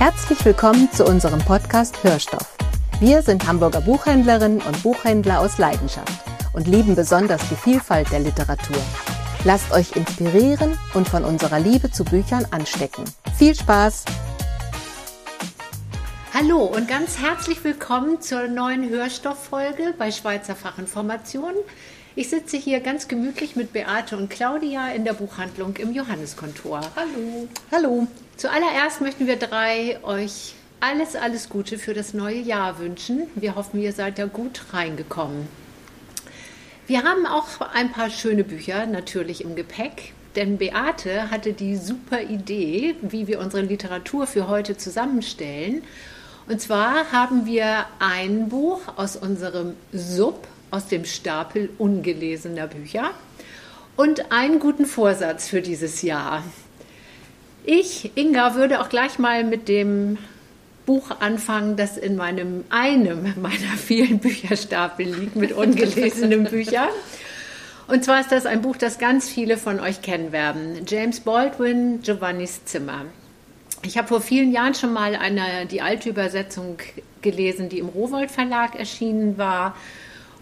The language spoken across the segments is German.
Herzlich willkommen zu unserem Podcast Hörstoff. Wir sind Hamburger Buchhändlerinnen und Buchhändler aus Leidenschaft und lieben besonders die Vielfalt der Literatur. Lasst euch inspirieren und von unserer Liebe zu Büchern anstecken. Viel Spaß! Hallo und ganz herzlich willkommen zur neuen Hörstofffolge bei Schweizer Fachinformation. Ich sitze hier ganz gemütlich mit Beate und Claudia in der Buchhandlung im Johanneskontor. Hallo. Hallo. Zuallererst möchten wir drei euch alles, alles Gute für das neue Jahr wünschen. Wir hoffen, ihr seid da gut reingekommen. Wir haben auch ein paar schöne Bücher natürlich im Gepäck, denn Beate hatte die super Idee, wie wir unsere Literatur für heute zusammenstellen. Und zwar haben wir ein Buch aus unserem Sub, aus dem Stapel ungelesener Bücher und einen guten Vorsatz für dieses Jahr. Ich, Inga, würde auch gleich mal mit dem Buch anfangen, das in meinem einem meiner vielen Bücherstapel liegt mit ungelesenen Büchern. Und zwar ist das ein Buch, das ganz viele von euch kennen werden. James Baldwin, Giovannis Zimmer. Ich habe vor vielen Jahren schon mal eine, die alte Übersetzung gelesen, die im Rowold Verlag erschienen war.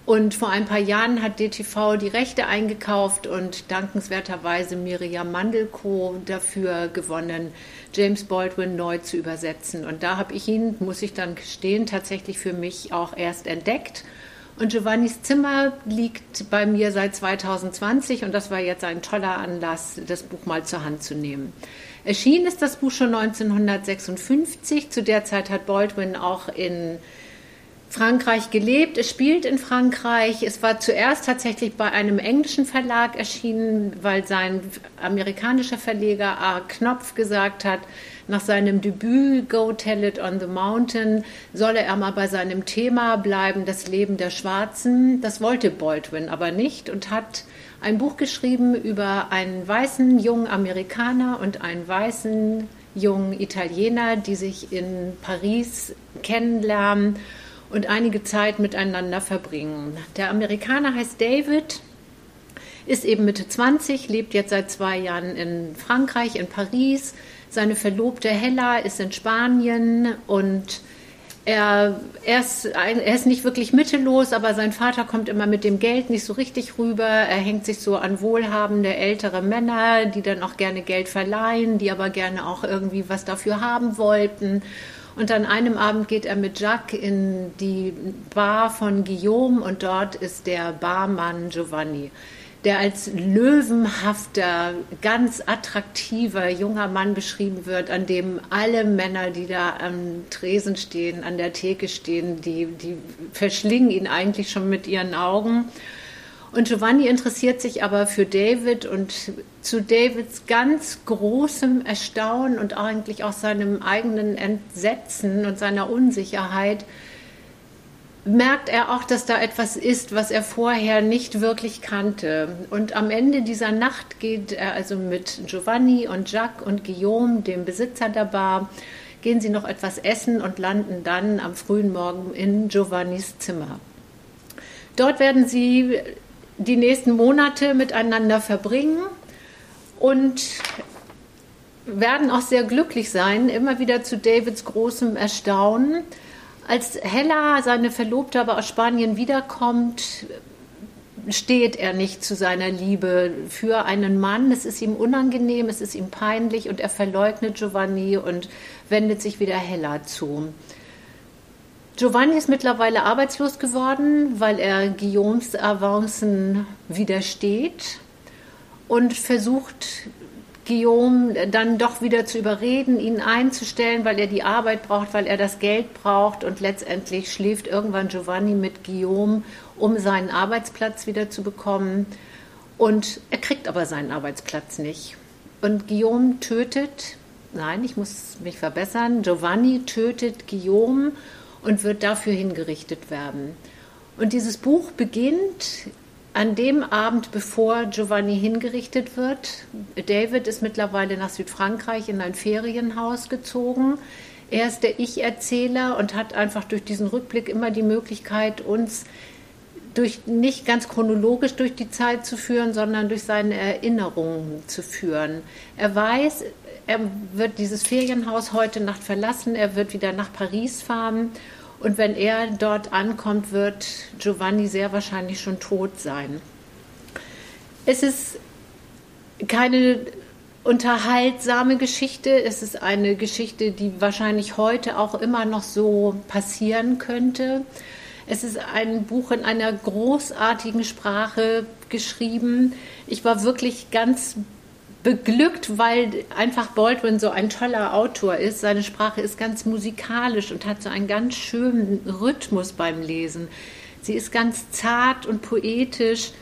Und vor ein paar Jahren hat DTV die Rechte eingekauft und dankenswerterweise Miriam Mandelko dafür gewonnen, James Baldwin neu zu übersetzen. Und da habe ich ihn, muss ich dann gestehen, tatsächlich für mich auch erst entdeckt. Und Giovannis Zimmer liegt bei mir seit 2020 und das war jetzt ein toller Anlass, das Buch mal zur Hand zu nehmen. Erschienen ist das Buch schon 1956. Zu der Zeit hat Baldwin auch in Frankreich gelebt. Es spielt in Frankreich. Es war zuerst tatsächlich bei einem englischen Verlag erschienen, weil sein amerikanischer Verleger A. Knopf gesagt hat, nach seinem Debüt Go Tell It on the Mountain solle er mal bei seinem Thema bleiben, das Leben der Schwarzen. Das wollte Baldwin aber nicht und hat ein Buch geschrieben über einen weißen jungen Amerikaner und einen weißen jungen Italiener, die sich in Paris kennenlernen und einige Zeit miteinander verbringen. Der Amerikaner heißt David, ist eben Mitte 20, lebt jetzt seit zwei Jahren in Frankreich, in Paris. Seine Verlobte Hella ist in Spanien und er, er, ist, er ist nicht wirklich mittellos, aber sein Vater kommt immer mit dem Geld nicht so richtig rüber. Er hängt sich so an wohlhabende ältere Männer, die dann auch gerne Geld verleihen, die aber gerne auch irgendwie was dafür haben wollten. Und an einem Abend geht er mit Jacques in die Bar von Guillaume und dort ist der Barmann Giovanni, der als löwenhafter, ganz attraktiver junger Mann beschrieben wird, an dem alle Männer, die da am Tresen stehen, an der Theke stehen, die, die verschlingen ihn eigentlich schon mit ihren Augen. Und Giovanni interessiert sich aber für David und zu Davids ganz großem Erstaunen und eigentlich auch seinem eigenen Entsetzen und seiner Unsicherheit merkt er auch, dass da etwas ist, was er vorher nicht wirklich kannte. Und am Ende dieser Nacht geht er also mit Giovanni und Jacques und Guillaume, dem Besitzer der Bar, gehen sie noch etwas essen und landen dann am frühen Morgen in Giovannis Zimmer. Dort werden sie die nächsten Monate miteinander verbringen und werden auch sehr glücklich sein, immer wieder zu Davids großem Erstaunen. Als Hella, seine Verlobte, aber aus Spanien wiederkommt, steht er nicht zu seiner Liebe für einen Mann. Es ist ihm unangenehm, es ist ihm peinlich und er verleugnet Giovanni und wendet sich wieder Hella zu. Giovanni ist mittlerweile arbeitslos geworden, weil er Guillaumes Avancen widersteht und versucht, Guillaume dann doch wieder zu überreden, ihn einzustellen, weil er die Arbeit braucht, weil er das Geld braucht. Und letztendlich schläft irgendwann Giovanni mit Guillaume, um seinen Arbeitsplatz wieder zu bekommen. Und er kriegt aber seinen Arbeitsplatz nicht. Und Guillaume tötet, nein, ich muss mich verbessern, Giovanni tötet Guillaume und wird dafür hingerichtet werden. Und dieses Buch beginnt an dem Abend, bevor Giovanni hingerichtet wird. David ist mittlerweile nach Südfrankreich in ein Ferienhaus gezogen. Er ist der Ich-Erzähler und hat einfach durch diesen Rückblick immer die Möglichkeit, uns durch, nicht ganz chronologisch durch die Zeit zu führen, sondern durch seine Erinnerungen zu führen. Er weiß, er wird dieses Ferienhaus heute Nacht verlassen, er wird wieder nach Paris fahren und wenn er dort ankommt, wird Giovanni sehr wahrscheinlich schon tot sein. Es ist keine unterhaltsame Geschichte. Es ist eine Geschichte, die wahrscheinlich heute auch immer noch so passieren könnte. Es ist ein Buch in einer großartigen Sprache geschrieben. Ich war wirklich ganz beglückt, weil einfach Baldwin so ein toller Autor ist. Seine Sprache ist ganz musikalisch und hat so einen ganz schönen Rhythmus beim Lesen. Sie ist ganz zart und poetisch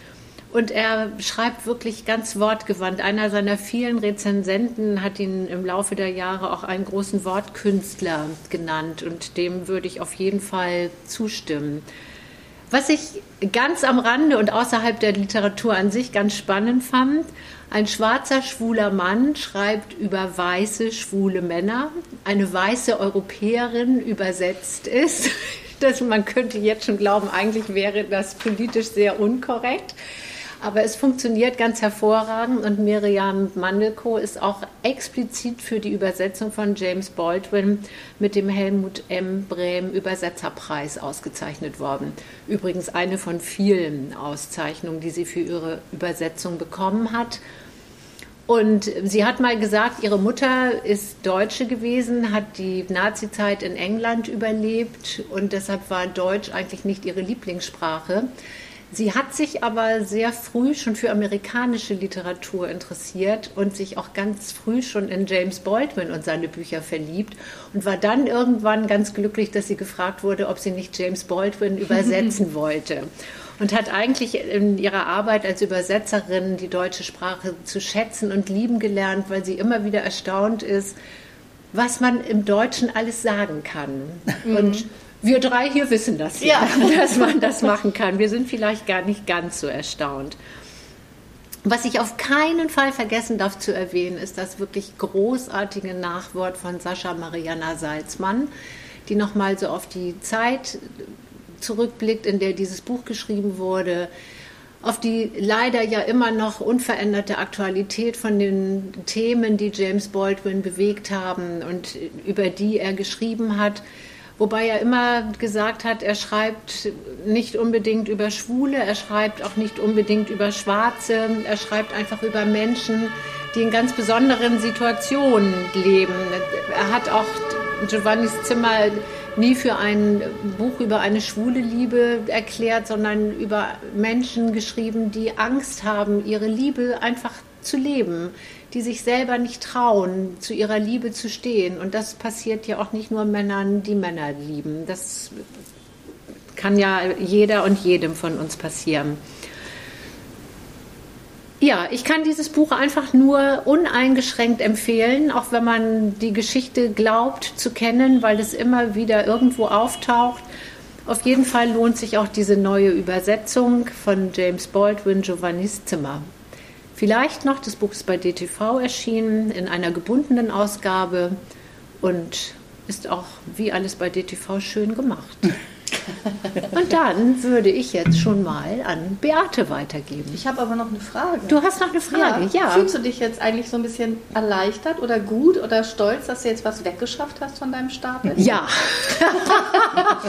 und er schreibt wirklich ganz wortgewandt. Einer seiner vielen Rezensenten hat ihn im Laufe der Jahre auch einen großen Wortkünstler genannt und dem würde ich auf jeden Fall zustimmen. Was ich ganz am Rande und außerhalb der Literatur an sich ganz spannend fand, ein schwarzer schwuler Mann schreibt über weiße schwule Männer. Eine weiße Europäerin übersetzt ist. Das, man könnte jetzt schon glauben, eigentlich wäre das politisch sehr unkorrekt. Aber es funktioniert ganz hervorragend und Miriam Mandelko ist auch explizit für die Übersetzung von James Baldwin mit dem Helmut M. Brehm Übersetzerpreis ausgezeichnet worden. Übrigens eine von vielen Auszeichnungen, die sie für ihre Übersetzung bekommen hat. Und sie hat mal gesagt, ihre Mutter ist Deutsche gewesen, hat die Nazizeit in England überlebt und deshalb war Deutsch eigentlich nicht ihre Lieblingssprache. Sie hat sich aber sehr früh schon für amerikanische Literatur interessiert und sich auch ganz früh schon in James Baldwin und seine Bücher verliebt und war dann irgendwann ganz glücklich, dass sie gefragt wurde, ob sie nicht James Baldwin übersetzen wollte. Und hat eigentlich in ihrer Arbeit als Übersetzerin die deutsche Sprache zu schätzen und lieben gelernt, weil sie immer wieder erstaunt ist, was man im Deutschen alles sagen kann. Mhm. Und wir drei hier wissen das ja, ja, dass man das machen kann. Wir sind vielleicht gar nicht ganz so erstaunt. Was ich auf keinen Fall vergessen darf zu erwähnen, ist das wirklich großartige Nachwort von Sascha Mariana Salzmann, die nochmal so auf die Zeit zurückblickt, in der dieses Buch geschrieben wurde, auf die leider ja immer noch unveränderte Aktualität von den Themen, die James Baldwin bewegt haben und über die er geschrieben hat. Wobei er immer gesagt hat, er schreibt nicht unbedingt über Schwule, er schreibt auch nicht unbedingt über Schwarze, er schreibt einfach über Menschen, die in ganz besonderen Situationen leben. Er hat auch Giovannis Zimmer nie für ein Buch über eine schwule Liebe erklärt, sondern über Menschen geschrieben, die Angst haben, ihre Liebe einfach zu leben, die sich selber nicht trauen, zu ihrer Liebe zu stehen. Und das passiert ja auch nicht nur Männern, die Männer lieben. Das kann ja jeder und jedem von uns passieren. Ja, ich kann dieses Buch einfach nur uneingeschränkt empfehlen, auch wenn man die Geschichte glaubt zu kennen, weil es immer wieder irgendwo auftaucht. Auf jeden Fall lohnt sich auch diese neue Übersetzung von James Baldwin, Giovannis Zimmer. Vielleicht noch, das Buch ist bei DTV erschienen in einer gebundenen Ausgabe und ist auch wie alles bei DTV schön gemacht. Und dann würde ich jetzt schon mal an Beate weitergeben. Ich habe aber noch eine Frage. Du hast noch eine Frage, ja. ja. Fühlst du dich jetzt eigentlich so ein bisschen erleichtert oder gut oder stolz, dass du jetzt was weggeschafft hast von deinem Stapel? Ja.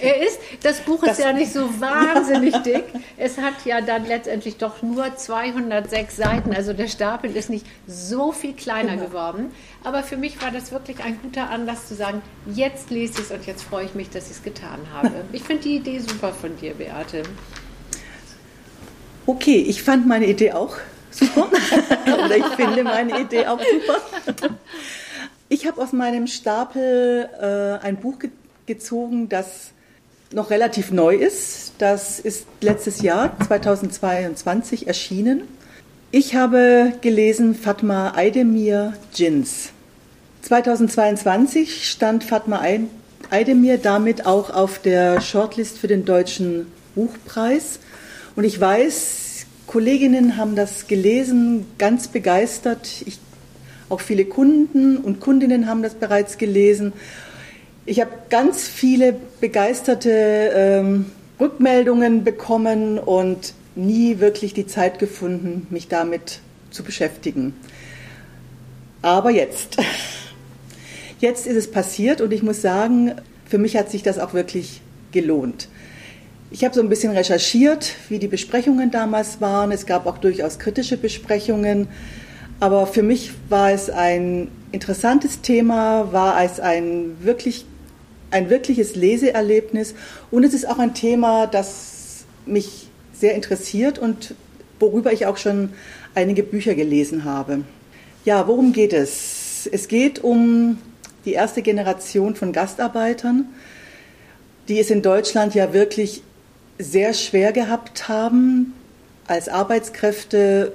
er ist, das Buch ist das, ja nicht so wahnsinnig dick. Es hat ja dann letztendlich doch nur 206 Seiten. Also der Stapel ist nicht so viel kleiner genau. geworden. Aber für mich war das wirklich ein guter Anlass zu sagen, jetzt lese ich es und jetzt freue ich mich, dass ich es getan habe. Ich finde die Idee super von dir, Beate. Okay, ich fand meine Idee auch super. Oder ich finde meine Idee auch super. Ich habe aus meinem Stapel äh, ein Buch ge gezogen, das noch relativ neu ist. Das ist letztes Jahr, 2022, erschienen. Ich habe gelesen Fatma Aydemir Jins. 2022 stand Fatma Aydemir damit auch auf der Shortlist für den Deutschen Buchpreis. Und ich weiß, Kolleginnen haben das gelesen, ganz begeistert. Ich, auch viele Kunden und Kundinnen haben das bereits gelesen. Ich habe ganz viele begeisterte ähm, Rückmeldungen bekommen und nie wirklich die Zeit gefunden, mich damit zu beschäftigen. Aber jetzt. Jetzt ist es passiert und ich muss sagen, für mich hat sich das auch wirklich gelohnt. Ich habe so ein bisschen recherchiert, wie die Besprechungen damals waren. Es gab auch durchaus kritische Besprechungen. Aber für mich war es ein interessantes Thema, war es ein, wirklich, ein wirkliches Leseerlebnis. Und es ist auch ein Thema, das mich sehr interessiert und worüber ich auch schon einige Bücher gelesen habe. Ja, worum geht es? Es geht um die erste Generation von Gastarbeitern, die es in Deutschland ja wirklich sehr schwer gehabt haben. Als Arbeitskräfte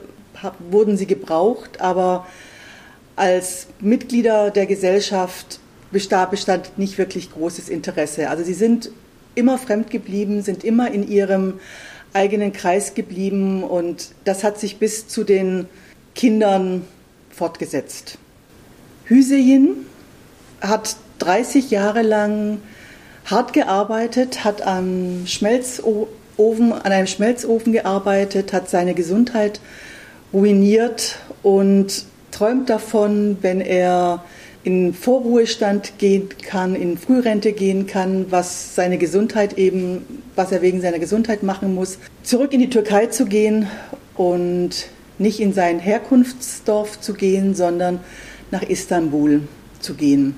wurden sie gebraucht, aber als Mitglieder der Gesellschaft bestand, nicht wirklich großes Interesse. Also sie sind immer fremd geblieben, sind immer in ihrem eigenen Kreis geblieben und das hat sich bis zu den Kindern fortgesetzt. Hüseyin hat 30 Jahre lang hart gearbeitet, hat am Schmelzofen, an einem Schmelzofen gearbeitet, hat seine Gesundheit ruiniert und träumt davon, wenn er in Vorruhestand gehen kann, in Frührente gehen kann, was seine Gesundheit eben, was er wegen seiner Gesundheit machen muss, zurück in die Türkei zu gehen und nicht in sein Herkunftsdorf zu gehen, sondern nach Istanbul zu gehen.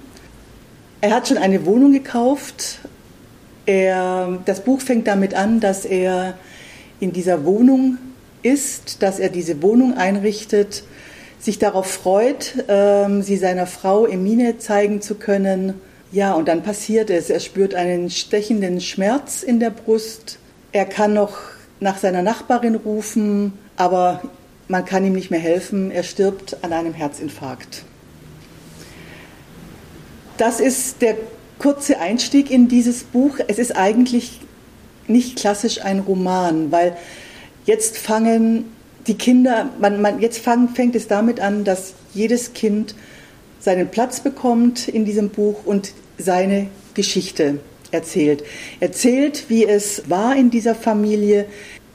Er hat schon eine Wohnung gekauft. Er, das Buch fängt damit an, dass er in dieser Wohnung ist, dass er diese Wohnung einrichtet, sich darauf freut, ähm, sie seiner Frau Emine zeigen zu können. Ja, und dann passiert es. Er spürt einen stechenden Schmerz in der Brust. Er kann noch nach seiner Nachbarin rufen, aber man kann ihm nicht mehr helfen. Er stirbt an einem Herzinfarkt. Das ist der kurze Einstieg in dieses Buch. Es ist eigentlich nicht klassisch ein Roman, weil jetzt fangen die Kinder, man, man, jetzt fang, fängt es damit an, dass jedes Kind seinen Platz bekommt in diesem Buch und seine Geschichte erzählt. Erzählt, wie es war in dieser Familie,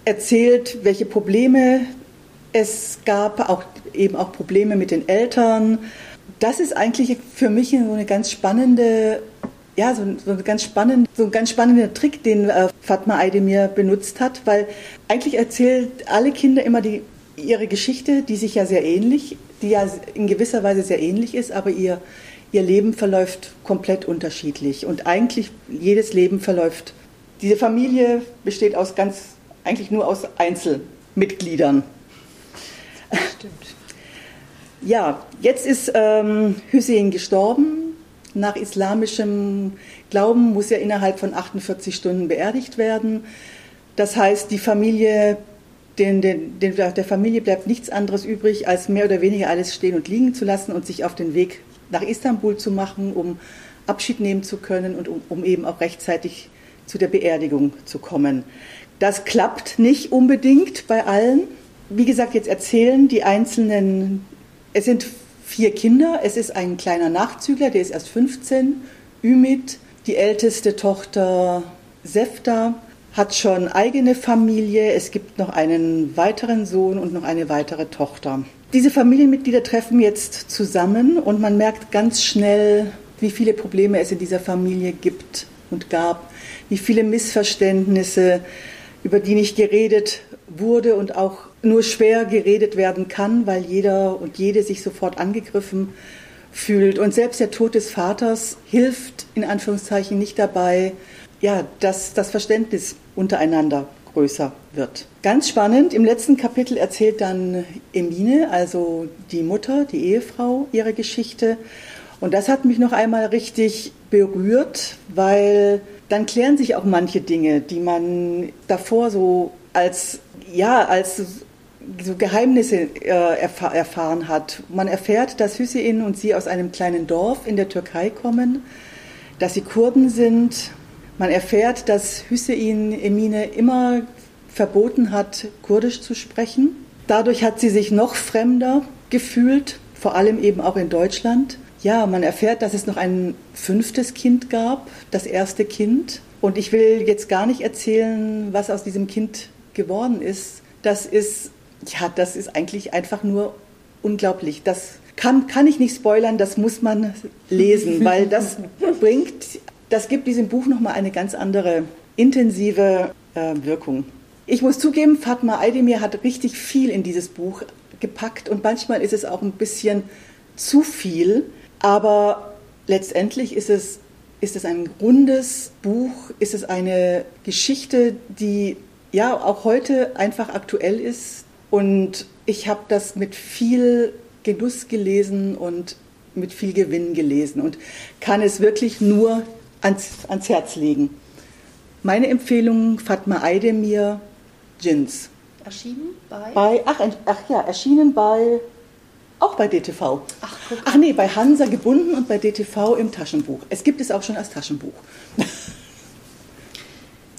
erzählt, welche Probleme es gab, auch eben auch Probleme mit den Eltern, das ist eigentlich für mich so eine ganz spannende ja, so, so, ein ganz spannend, so ein ganz spannender Trick, den äh, Fatma Aydemir benutzt hat, weil eigentlich erzählt alle Kinder immer die, ihre Geschichte, die sich ja sehr ähnlich, die ja in gewisser Weise sehr ähnlich ist, aber ihr, ihr Leben verläuft komplett unterschiedlich. Und eigentlich jedes Leben verläuft. Diese Familie besteht aus ganz, eigentlich nur aus Einzelmitgliedern. Stimmt. Ja, jetzt ist ähm, Hussein gestorben. Nach islamischem Glauben muss er innerhalb von 48 Stunden beerdigt werden. Das heißt, die Familie, den, den, den, der Familie bleibt nichts anderes übrig, als mehr oder weniger alles stehen und liegen zu lassen und sich auf den Weg nach Istanbul zu machen, um Abschied nehmen zu können und um, um eben auch rechtzeitig zu der Beerdigung zu kommen. Das klappt nicht unbedingt bei allen. Wie gesagt, jetzt erzählen die einzelnen es sind vier Kinder. Es ist ein kleiner Nachzügler, der ist erst 15. Ümit, die älteste Tochter Sefta, hat schon eigene Familie. Es gibt noch einen weiteren Sohn und noch eine weitere Tochter. Diese Familienmitglieder treffen jetzt zusammen und man merkt ganz schnell, wie viele Probleme es in dieser Familie gibt und gab, wie viele Missverständnisse, über die nicht geredet wurde und auch nur schwer geredet werden kann, weil jeder und jede sich sofort angegriffen fühlt. Und selbst der Tod des Vaters hilft in Anführungszeichen nicht dabei, ja, dass das Verständnis untereinander größer wird. Ganz spannend, im letzten Kapitel erzählt dann Emine, also die Mutter, die Ehefrau, ihre Geschichte. Und das hat mich noch einmal richtig berührt, weil dann klären sich auch manche Dinge, die man davor so als ja, als so Geheimnisse äh, erfahr erfahren hat. Man erfährt, dass Hüseyin und sie aus einem kleinen Dorf in der Türkei kommen, dass sie Kurden sind. Man erfährt, dass Hüseyin Emine immer verboten hat, Kurdisch zu sprechen. Dadurch hat sie sich noch fremder gefühlt, vor allem eben auch in Deutschland. Ja, man erfährt, dass es noch ein fünftes Kind gab, das erste Kind. Und ich will jetzt gar nicht erzählen, was aus diesem Kind geworden ist. Das ist ja, das ist eigentlich einfach nur unglaublich. Das kann, kann ich nicht spoilern, das muss man lesen, weil das bringt, das gibt diesem Buch nochmal eine ganz andere intensive äh, Wirkung. Ich muss zugeben, Fatma Aydemir hat richtig viel in dieses Buch gepackt und manchmal ist es auch ein bisschen zu viel, aber letztendlich ist es, ist es ein rundes Buch, ist es eine Geschichte, die ja auch heute einfach aktuell ist und ich habe das mit viel Genuss gelesen und mit viel Gewinn gelesen und kann es wirklich nur ans, ans Herz legen. Meine Empfehlung Fatma Aydemir, Jins. Erschienen bei? bei ach, ach ja, erschienen bei, auch bei DTV. Ach, guck. ach nee, bei Hansa gebunden und bei DTV im Taschenbuch. Es gibt es auch schon als Taschenbuch.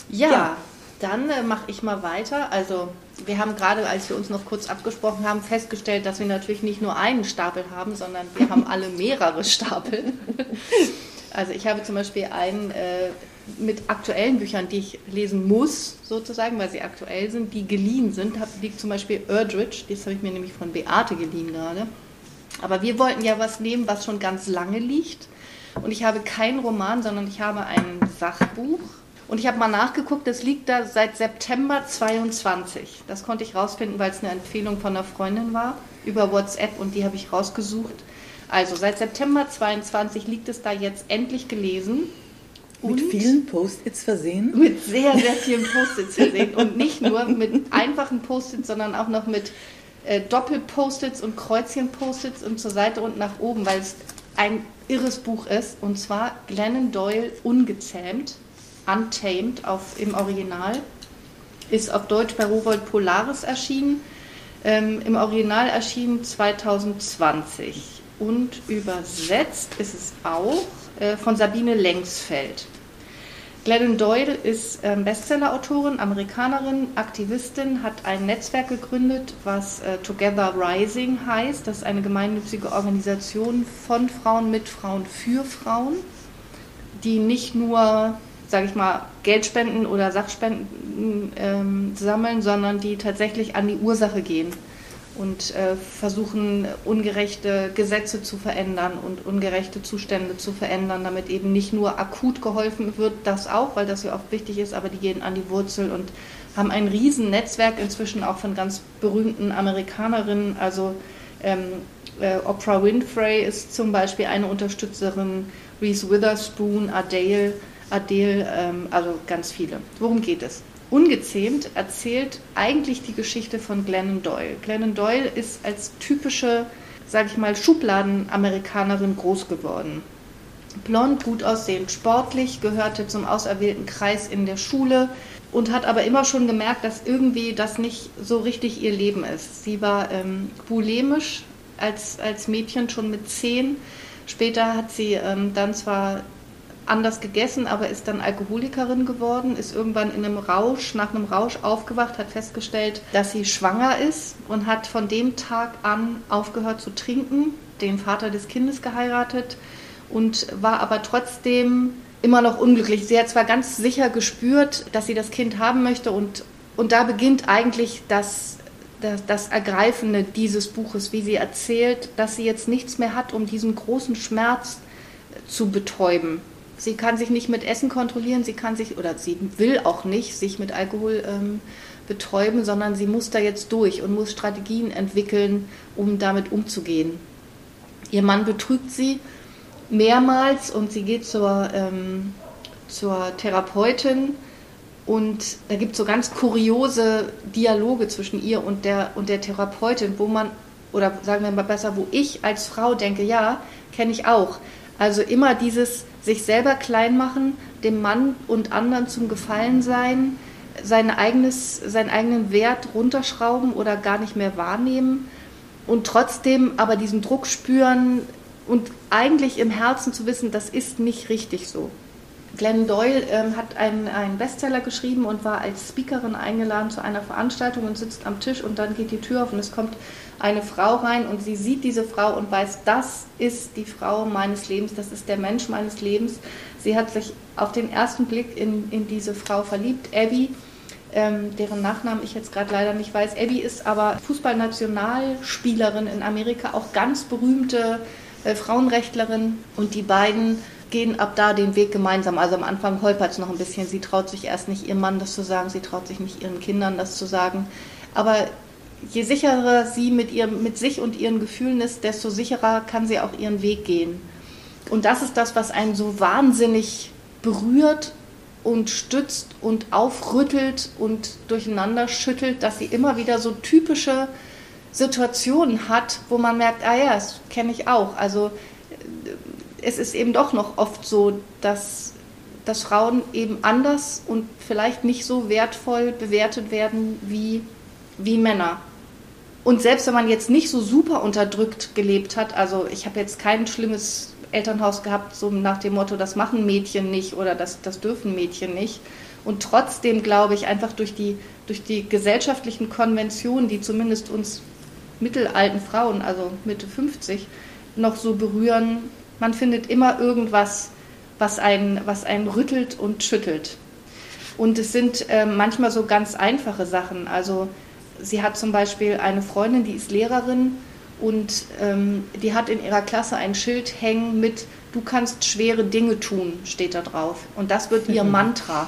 Ja, ja. Dann äh, mache ich mal weiter. Also wir haben gerade, als wir uns noch kurz abgesprochen haben, festgestellt, dass wir natürlich nicht nur einen Stapel haben, sondern wir haben alle mehrere Stapel. Also ich habe zum Beispiel einen äh, mit aktuellen Büchern, die ich lesen muss, sozusagen, weil sie aktuell sind, die geliehen sind. Da liegt zum Beispiel Erdrich, das habe ich mir nämlich von Beate geliehen gerade. Aber wir wollten ja was nehmen, was schon ganz lange liegt. Und ich habe keinen Roman, sondern ich habe ein Sachbuch. Und ich habe mal nachgeguckt, das liegt da seit September 22. Das konnte ich rausfinden, weil es eine Empfehlung von einer Freundin war über WhatsApp und die habe ich rausgesucht. Also seit September 22 liegt es da jetzt endlich gelesen. Mit vielen Post-its versehen? Mit sehr, sehr vielen Post-its versehen. Und nicht nur mit einfachen Post-its, sondern auch noch mit äh, Doppel-Post-its und Kreuzchen-Post-its und zur Seite und nach oben, weil es ein irres Buch ist. Und zwar Glennon Doyle Ungezähmt, Untamed auf, im Original. Ist auf Deutsch bei Rowold Polaris erschienen. Ähm, Im Original erschienen 2020. Und übersetzt ist es auch äh, von Sabine Lengsfeld. Glennon Doyle ist ähm, Bestseller-Autorin, Amerikanerin, Aktivistin, hat ein Netzwerk gegründet, was äh, Together Rising heißt. Das ist eine gemeinnützige Organisation von Frauen, mit Frauen, für Frauen, die nicht nur, sage ich mal, Geldspenden oder Sachspenden ähm, sammeln, sondern die tatsächlich an die Ursache gehen und äh, versuchen, ungerechte Gesetze zu verändern und ungerechte Zustände zu verändern, damit eben nicht nur akut geholfen wird, das auch, weil das ja oft wichtig ist, aber die gehen an die Wurzel und haben ein Riesennetzwerk inzwischen auch von ganz berühmten Amerikanerinnen. Also ähm, äh, Oprah Winfrey ist zum Beispiel eine Unterstützerin, Reese Witherspoon, Adele, Adele ähm, also ganz viele. Worum geht es? Ungezähmt erzählt eigentlich die Geschichte von Glennon Doyle. Glennon Doyle ist als typische, sage ich mal, Schubladen-Amerikanerin groß geworden. Blond, gut aussehend, sportlich, gehörte zum auserwählten Kreis in der Schule und hat aber immer schon gemerkt, dass irgendwie das nicht so richtig ihr Leben ist. Sie war ähm, bulimisch als, als Mädchen schon mit zehn. Später hat sie ähm, dann zwar anders gegessen, aber ist dann Alkoholikerin geworden, ist irgendwann in einem Rausch, nach einem Rausch aufgewacht, hat festgestellt, dass sie schwanger ist und hat von dem Tag an aufgehört zu trinken, den Vater des Kindes geheiratet und war aber trotzdem immer noch unglücklich. Sie hat zwar ganz sicher gespürt, dass sie das Kind haben möchte und, und da beginnt eigentlich das, das, das Ergreifende dieses Buches, wie sie erzählt, dass sie jetzt nichts mehr hat, um diesen großen Schmerz zu betäuben Sie kann sich nicht mit Essen kontrollieren, sie kann sich oder sie will auch nicht sich mit Alkohol ähm, betäuben, sondern sie muss da jetzt durch und muss Strategien entwickeln, um damit umzugehen. Ihr Mann betrügt sie mehrmals und sie geht zur, ähm, zur Therapeutin und da gibt es so ganz kuriose Dialoge zwischen ihr und der, und der Therapeutin, wo man, oder sagen wir mal besser, wo ich als Frau denke, ja, kenne ich auch. Also immer dieses sich selber klein machen, dem Mann und anderen zum Gefallen sein, sein eigenes, seinen eigenen Wert runterschrauben oder gar nicht mehr wahrnehmen und trotzdem aber diesen Druck spüren und eigentlich im Herzen zu wissen, das ist nicht richtig so. Glenn Doyle ähm, hat einen, einen Bestseller geschrieben und war als Speakerin eingeladen zu einer Veranstaltung und sitzt am Tisch und dann geht die Tür auf und es kommt eine Frau rein und sie sieht diese Frau und weiß, das ist die Frau meines Lebens, das ist der Mensch meines Lebens. Sie hat sich auf den ersten Blick in, in diese Frau verliebt. Abby ähm, deren Nachnamen ich jetzt gerade leider nicht weiß. Abby ist aber Fußballnationalspielerin in Amerika, auch ganz berühmte äh, Frauenrechtlerin. Und die beiden gehen ab da den Weg gemeinsam. Also am Anfang holpert es noch ein bisschen. Sie traut sich erst nicht ihrem Mann das zu sagen, sie traut sich nicht ihren Kindern das zu sagen. Aber je sicherer sie mit, ihrem, mit sich und ihren Gefühlen ist, desto sicherer kann sie auch ihren Weg gehen. Und das ist das, was einen so wahnsinnig berührt und stützt und aufrüttelt und durcheinander schüttelt, dass sie immer wieder so typische Situationen hat, wo man merkt, ah ja, das kenne ich auch. Also äh, es ist eben doch noch oft so, dass, dass Frauen eben anders und vielleicht nicht so wertvoll bewertet werden wie, wie Männer. Und selbst wenn man jetzt nicht so super unterdrückt gelebt hat, also ich habe jetzt kein schlimmes Elternhaus gehabt, so nach dem Motto, das machen Mädchen nicht oder das, das dürfen Mädchen nicht. Und trotzdem glaube ich, einfach durch die, durch die gesellschaftlichen Konventionen, die zumindest uns mittelalten Frauen, also Mitte 50, noch so berühren, man findet immer irgendwas, was einen, was einen rüttelt und schüttelt. Und es sind äh, manchmal so ganz einfache Sachen. Also sie hat zum Beispiel eine Freundin, die ist Lehrerin und ähm, die hat in ihrer Klasse ein Schild hängen mit Du kannst schwere Dinge tun, steht da drauf. Und das wird ihr mhm. Mantra.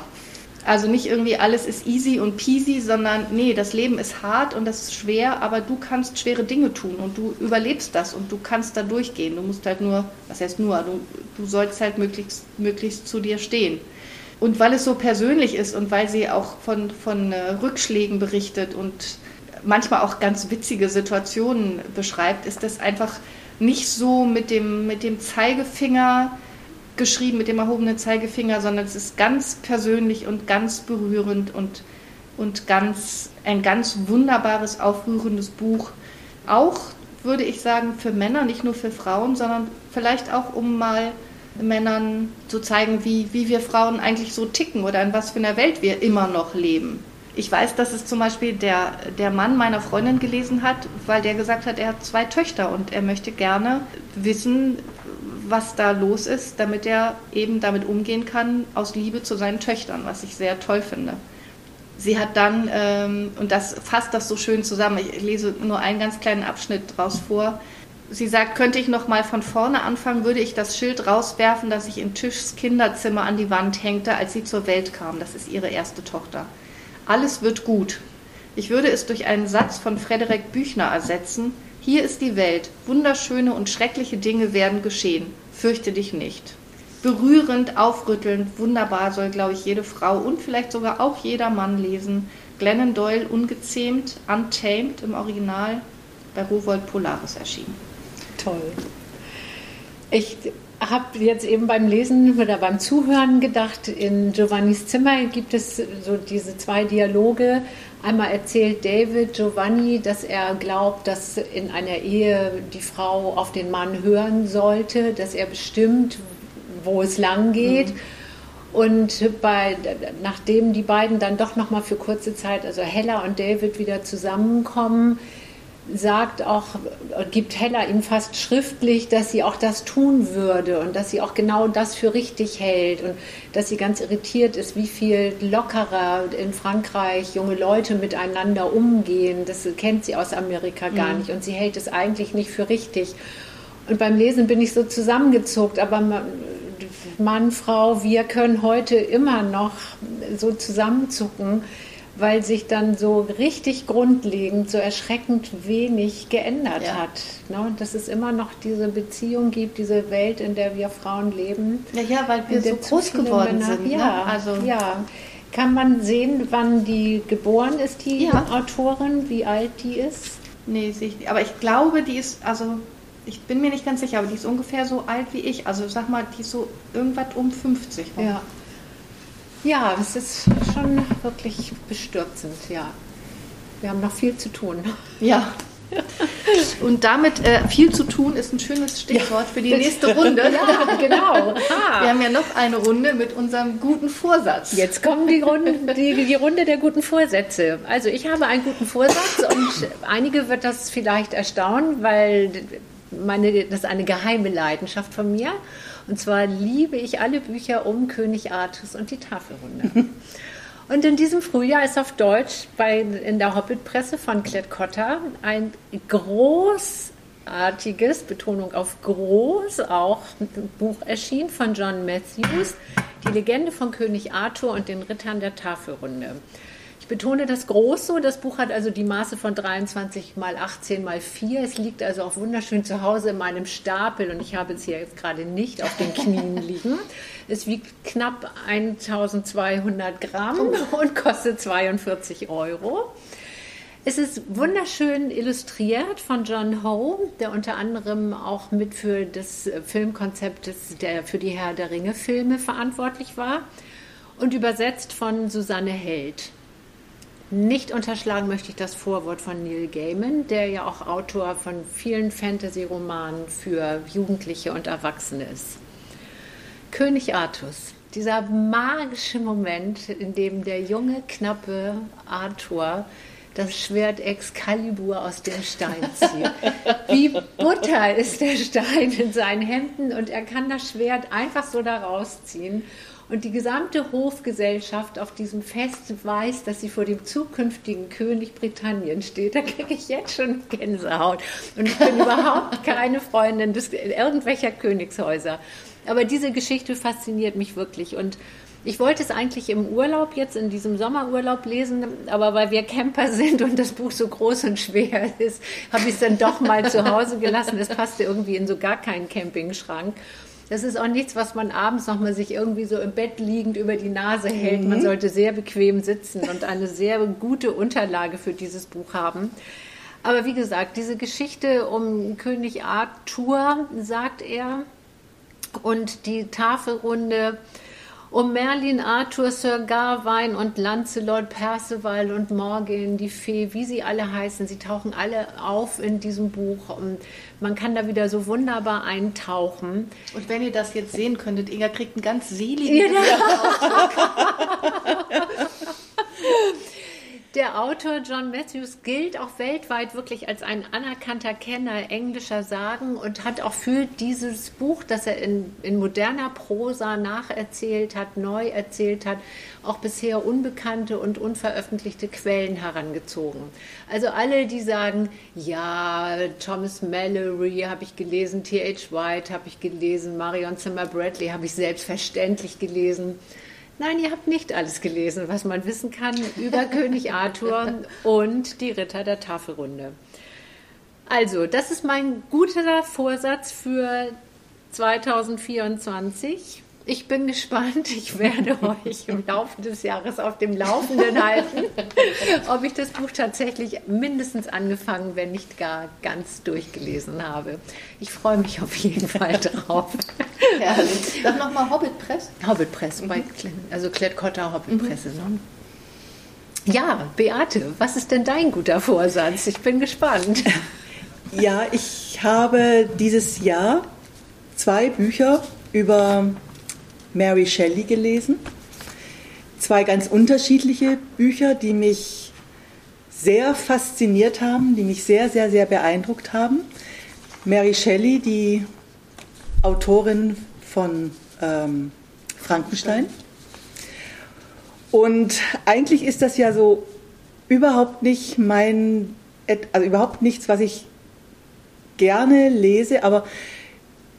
Also nicht irgendwie alles ist easy und peasy, sondern nee, das Leben ist hart und das ist schwer, aber du kannst schwere Dinge tun und du überlebst das und du kannst da durchgehen. Du musst halt nur, was heißt nur, du, du sollst halt möglichst, möglichst zu dir stehen. Und weil es so persönlich ist und weil sie auch von, von äh, Rückschlägen berichtet und manchmal auch ganz witzige Situationen beschreibt, ist das einfach nicht so mit dem, mit dem Zeigefinger geschrieben, mit dem erhobenen Zeigefinger, sondern es ist ganz persönlich und ganz berührend und, und ganz, ein ganz wunderbares, aufrührendes Buch. Auch, würde ich sagen, für Männer, nicht nur für Frauen, sondern vielleicht auch, um mal Männern zu zeigen, wie, wie wir Frauen eigentlich so ticken oder in was für einer Welt wir immer noch leben. Ich weiß, dass es zum Beispiel der, der Mann meiner Freundin gelesen hat, weil der gesagt hat, er hat zwei Töchter und er möchte gerne wissen, was da los ist, damit er eben damit umgehen kann aus Liebe zu seinen Töchtern, was ich sehr toll finde. Sie hat dann, ähm, und das fasst das so schön zusammen, ich lese nur einen ganz kleinen Abschnitt draus vor. Sie sagt, könnte ich noch mal von vorne anfangen, würde ich das Schild rauswerfen, das sich in Tischs Kinderzimmer an die Wand hängte, als sie zur Welt kam. Das ist ihre erste Tochter. Alles wird gut. Ich würde es durch einen Satz von Frederik Büchner ersetzen. Hier ist die Welt. Wunderschöne und schreckliche Dinge werden geschehen. Fürchte dich nicht. Berührend, aufrüttelnd, wunderbar soll, glaube ich, jede Frau und vielleicht sogar auch jeder Mann lesen. Glennon Doyle, ungezähmt, Untamed im Original, bei Rowold Polaris erschienen. Toll. Ich habe jetzt eben beim Lesen oder beim Zuhören gedacht, in Giovannis Zimmer gibt es so diese zwei Dialoge. Einmal erzählt David Giovanni, dass er glaubt, dass in einer Ehe die Frau auf den Mann hören sollte, dass er bestimmt, wo es lang geht. Mhm. Und bei, nachdem die beiden dann doch noch mal für kurze Zeit, also Hella und David wieder zusammenkommen, sagt auch, gibt Hella ihm fast schriftlich, dass sie auch das tun würde und dass sie auch genau das für richtig hält und dass sie ganz irritiert ist, wie viel lockerer in Frankreich junge Leute miteinander umgehen. Das kennt sie aus Amerika gar mhm. nicht und sie hält es eigentlich nicht für richtig. Und beim Lesen bin ich so zusammengezuckt, aber Mann, Frau, wir können heute immer noch so zusammenzucken weil sich dann so richtig grundlegend, so erschreckend wenig geändert ja. hat. Ne? Dass es immer noch diese Beziehung gibt, diese Welt, in der wir Frauen leben. Ja, ja weil wir so groß geworden Männer, sind. Ja, ne? also ja. Kann man sehen, wann die geboren ist, die ja. Autorin, wie alt die ist? Nee, sehe ich nicht. Aber ich glaube, die ist, also ich bin mir nicht ganz sicher, aber die ist ungefähr so alt wie ich. Also sag mal, die ist so irgendwas um 50. Ja. Ja, es ist schon wirklich bestürzend, ja. Wir haben noch viel zu tun. Ja. Und damit äh, viel zu tun ist ein schönes Stichwort ja, für die nächste Runde. Ja, genau. Ah. Wir haben ja noch eine Runde mit unserem guten Vorsatz. Jetzt kommt die Runde, die, die Runde der guten Vorsätze. Also ich habe einen guten Vorsatz und einige wird das vielleicht erstaunen, weil meine, das ist eine geheime Leidenschaft von mir. Und zwar liebe ich alle Bücher um König Artus und die Tafelrunde. Und in diesem Frühjahr ist auf Deutsch bei, in der Hobbit-Presse von Klett-Cotta ein großartiges, Betonung auf groß, auch Buch erschienen von John Matthews, Die Legende von König Arthur und den Rittern der Tafelrunde. Ich betone das groß so. Das Buch hat also die Maße von 23 mal 18 mal 4. Es liegt also auch wunderschön zu Hause in meinem Stapel und ich habe es hier jetzt gerade nicht auf den Knien liegen. Es wiegt knapp 1200 Gramm und kostet 42 Euro. Es ist wunderschön illustriert von John Ho, der unter anderem auch mit für das Filmkonzept des, der für die Herr der Ringe Filme verantwortlich war und übersetzt von Susanne Held. Nicht unterschlagen möchte ich das Vorwort von Neil Gaiman, der ja auch Autor von vielen Fantasy-Romanen für Jugendliche und Erwachsene ist. König Artus, dieser magische Moment, in dem der junge, knappe Arthur das Schwert Excalibur aus dem Stein zieht. Wie Butter ist der Stein in seinen Händen und er kann das Schwert einfach so da rausziehen und die gesamte Hofgesellschaft auf diesem Fest weiß, dass sie vor dem zukünftigen König Britannien steht, da kriege ich jetzt schon Gänsehaut. Und ich bin überhaupt keine Freundin des, irgendwelcher Königshäuser. Aber diese Geschichte fasziniert mich wirklich. Und ich wollte es eigentlich im Urlaub jetzt, in diesem Sommerurlaub lesen, aber weil wir Camper sind und das Buch so groß und schwer ist, habe ich es dann doch mal zu Hause gelassen. Es passte irgendwie in so gar keinen Campingschrank. Das ist auch nichts, was man abends nochmal sich irgendwie so im Bett liegend über die Nase hält. Mhm. Man sollte sehr bequem sitzen und eine sehr gute Unterlage für dieses Buch haben. Aber wie gesagt, diese Geschichte um König Arthur, sagt er, und die Tafelrunde um Merlin, Arthur, Sir Gawain und Lancelot, Perceval und Morgan, die Fee, wie sie alle heißen, sie tauchen alle auf in diesem Buch. Und man kann da wieder so wunderbar eintauchen. Und wenn ihr das jetzt sehen könntet, Inga kriegt einen ganz seligen ja. Der Autor John Matthews gilt auch weltweit wirklich als ein anerkannter Kenner englischer Sagen und hat auch für dieses Buch, das er in, in moderner Prosa nacherzählt hat, neu erzählt hat, auch bisher unbekannte und unveröffentlichte Quellen herangezogen. Also alle, die sagen, ja, Thomas Mallory habe ich gelesen, T.H. White habe ich gelesen, Marion Zimmer Bradley habe ich selbstverständlich gelesen Nein, ihr habt nicht alles gelesen, was man wissen kann über König Arthur und die Ritter der Tafelrunde. Also, das ist mein guter Vorsatz für 2024. Ich bin gespannt. Ich werde euch im Laufe des Jahres auf dem Laufenden halten, ob ich das Buch tatsächlich mindestens angefangen, wenn nicht gar ganz durchgelesen habe. Ich freue mich auf jeden Fall drauf. Herrlich. Dann nochmal Hobbit Press. Hobbit Press, mhm. bei, also Klett-Cotta Hobbit Presse. Mhm. Ne? Ja, Beate, was ist denn dein guter Vorsatz? Ich bin gespannt. Ja, ich habe dieses Jahr zwei Bücher über Mary Shelley gelesen. Zwei ganz unterschiedliche Bücher, die mich sehr fasziniert haben, die mich sehr, sehr, sehr beeindruckt haben. Mary Shelley, die Autorin von ähm, Frankenstein. Und eigentlich ist das ja so überhaupt nicht mein, also überhaupt nichts, was ich gerne lese, aber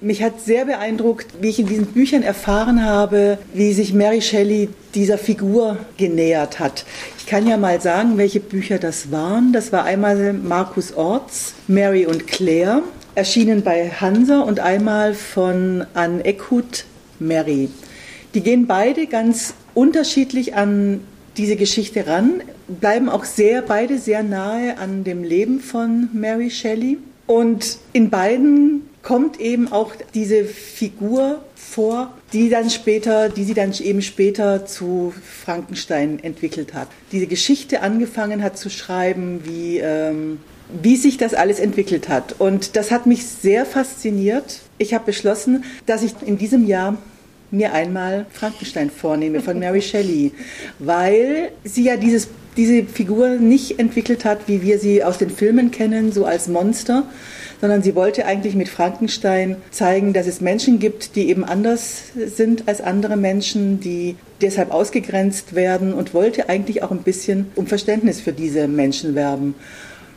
mich hat sehr beeindruckt, wie ich in diesen Büchern erfahren habe, wie sich Mary Shelley dieser Figur genähert hat. Ich kann ja mal sagen, welche Bücher das waren. Das war einmal Markus Orts, Mary und Claire, erschienen bei Hansa und einmal von Anne Eckhut, Mary. Die gehen beide ganz unterschiedlich an diese Geschichte ran, bleiben auch sehr, beide sehr nahe an dem Leben von Mary Shelley. Und in beiden kommt eben auch diese Figur vor, die dann später, die sie dann eben später zu Frankenstein entwickelt hat. Diese Geschichte angefangen hat zu schreiben, wie ähm, wie sich das alles entwickelt hat. Und das hat mich sehr fasziniert. Ich habe beschlossen, dass ich in diesem Jahr mir einmal Frankenstein vornehme von Mary Shelley, weil sie ja dieses, diese Figur nicht entwickelt hat, wie wir sie aus den Filmen kennen, so als Monster, sondern sie wollte eigentlich mit Frankenstein zeigen, dass es Menschen gibt, die eben anders sind als andere Menschen, die deshalb ausgegrenzt werden und wollte eigentlich auch ein bisschen um Verständnis für diese Menschen werben.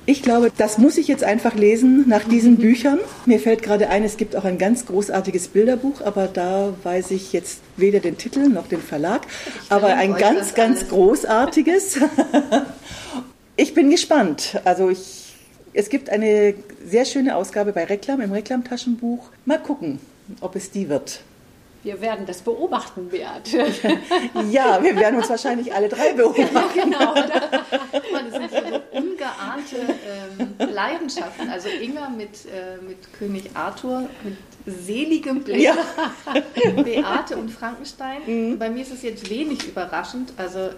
Ich glaube, das muss ich jetzt einfach lesen nach diesen Büchern. Mir fällt gerade ein, es gibt auch ein ganz großartiges Bilderbuch, aber da weiß ich jetzt weder den Titel noch den Verlag, aber ein ganz, ganz großartiges. ich bin gespannt. Also ich, es gibt eine sehr schöne Ausgabe bei Reklam im Reklamtaschenbuch. Mal gucken, ob es die wird. Wir werden das beobachten, Beat. Ja, wir werden uns wahrscheinlich alle drei beobachten. Ja, genau. Das sind so ungeahnte ähm, Leidenschaften. Also Inga mit, äh, mit König Arthur, mit seligem Blick. Ja. Beate und Frankenstein. Mhm. Bei mir ist es jetzt wenig überraschend. Also äh,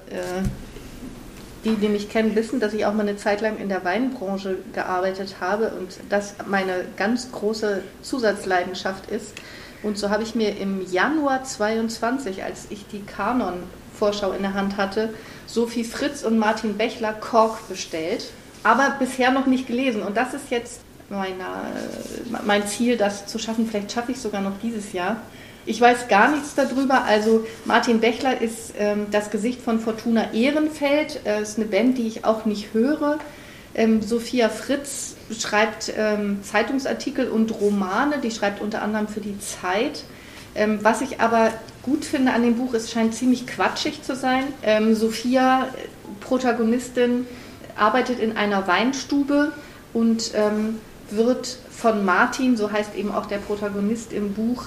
die, die mich kennen, wissen, dass ich auch mal eine Zeit lang in der Weinbranche gearbeitet habe und das meine ganz große Zusatzleidenschaft ist. Und so habe ich mir im Januar 22, als ich die Kanon-Vorschau in der Hand hatte, Sophie Fritz und Martin Bechler Kork bestellt, aber bisher noch nicht gelesen. Und das ist jetzt meine, mein Ziel, das zu schaffen. Vielleicht schaffe ich es sogar noch dieses Jahr. Ich weiß gar nichts darüber. Also Martin Bechler ist ähm, das Gesicht von Fortuna Ehrenfeld. Äh, ist eine Band, die ich auch nicht höre. Ähm, Sophia Fritz schreibt ähm, Zeitungsartikel und Romane, die schreibt unter anderem für die Zeit. Ähm, was ich aber gut finde an dem Buch, es scheint ziemlich quatschig zu sein. Ähm, Sophia, Protagonistin, arbeitet in einer Weinstube und ähm, wird von Martin, so heißt eben auch der Protagonist im Buch,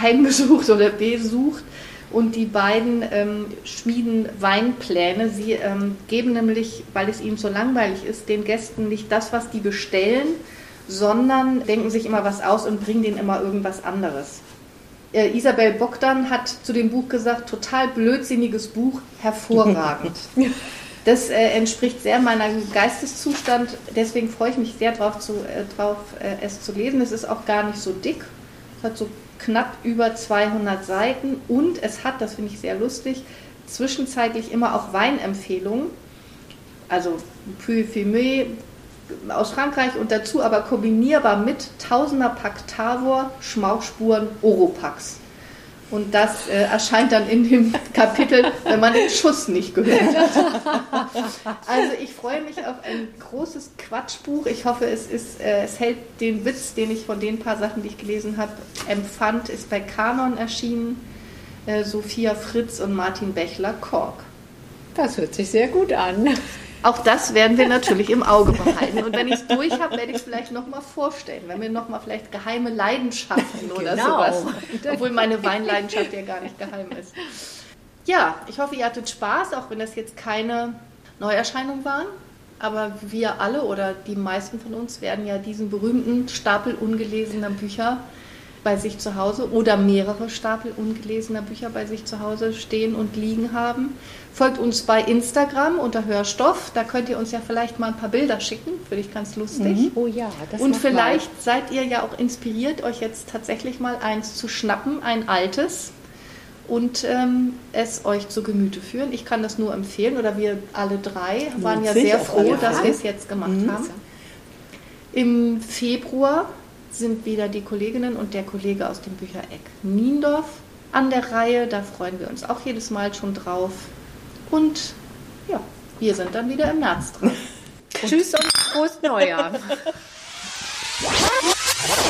heimgesucht oder besucht und die beiden ähm, schmieden Weinpläne. Sie ähm, geben nämlich, weil es ihnen so langweilig ist, den Gästen nicht das, was die bestellen, sondern denken sich immer was aus und bringen denen immer irgendwas anderes. Äh, Isabel Bogdan hat zu dem Buch gesagt, total blödsinniges Buch, hervorragend. Das äh, entspricht sehr meinem Geisteszustand, deswegen freue ich mich sehr darauf, zu, äh, drauf, äh, es zu lesen. Es ist auch gar nicht so dick, es hat so knapp über 200 Seiten und es hat, das finde ich sehr lustig, zwischenzeitlich immer auch Weinempfehlungen, also Puy Fumé aus Frankreich und dazu aber kombinierbar mit Tausender Pack Tavor, Schmauchspuren, Oropax. Und das äh, erscheint dann in dem Kapitel, wenn man den Schuss nicht gehört hat. Also ich freue mich auf ein großes Quatschbuch. Ich hoffe, es, ist, äh, es hält den Witz, den ich von den paar Sachen, die ich gelesen habe, empfand, ist bei Kanon erschienen. Äh, Sophia Fritz und Martin Bechler Kork. Das hört sich sehr gut an. Auch das werden wir natürlich im Auge behalten. Und wenn ich es durch habe, werde ich es vielleicht nochmal vorstellen. Wenn wir nochmal vielleicht geheime Leidenschaften oder genau. sowas. Obwohl meine Weinleidenschaft ja gar nicht geheim ist. Ja, ich hoffe, ihr hattet Spaß, auch wenn das jetzt keine Neuerscheinungen waren. Aber wir alle oder die meisten von uns werden ja diesen berühmten Stapel ungelesener Bücher bei sich zu Hause oder mehrere Stapel ungelesener Bücher bei sich zu Hause stehen und liegen haben. Folgt uns bei Instagram unter Hörstoff. Da könnt ihr uns ja vielleicht mal ein paar Bilder schicken. Finde ich ganz lustig. Mhm. Oh ja, das Und vielleicht mal. seid ihr ja auch inspiriert, euch jetzt tatsächlich mal eins zu schnappen, ein altes und ähm, es euch zu Gemüte führen. Ich kann das nur empfehlen oder wir alle drei waren ja sehr froh, dass wir es jetzt gemacht mhm. haben. Im Februar sind wieder die Kolleginnen und der Kollege aus dem Büchereck Niendorf an der Reihe. Da freuen wir uns auch jedes Mal schon drauf. Und ja, wir sind dann wieder im März dran. Tschüss und frohes Neujahr.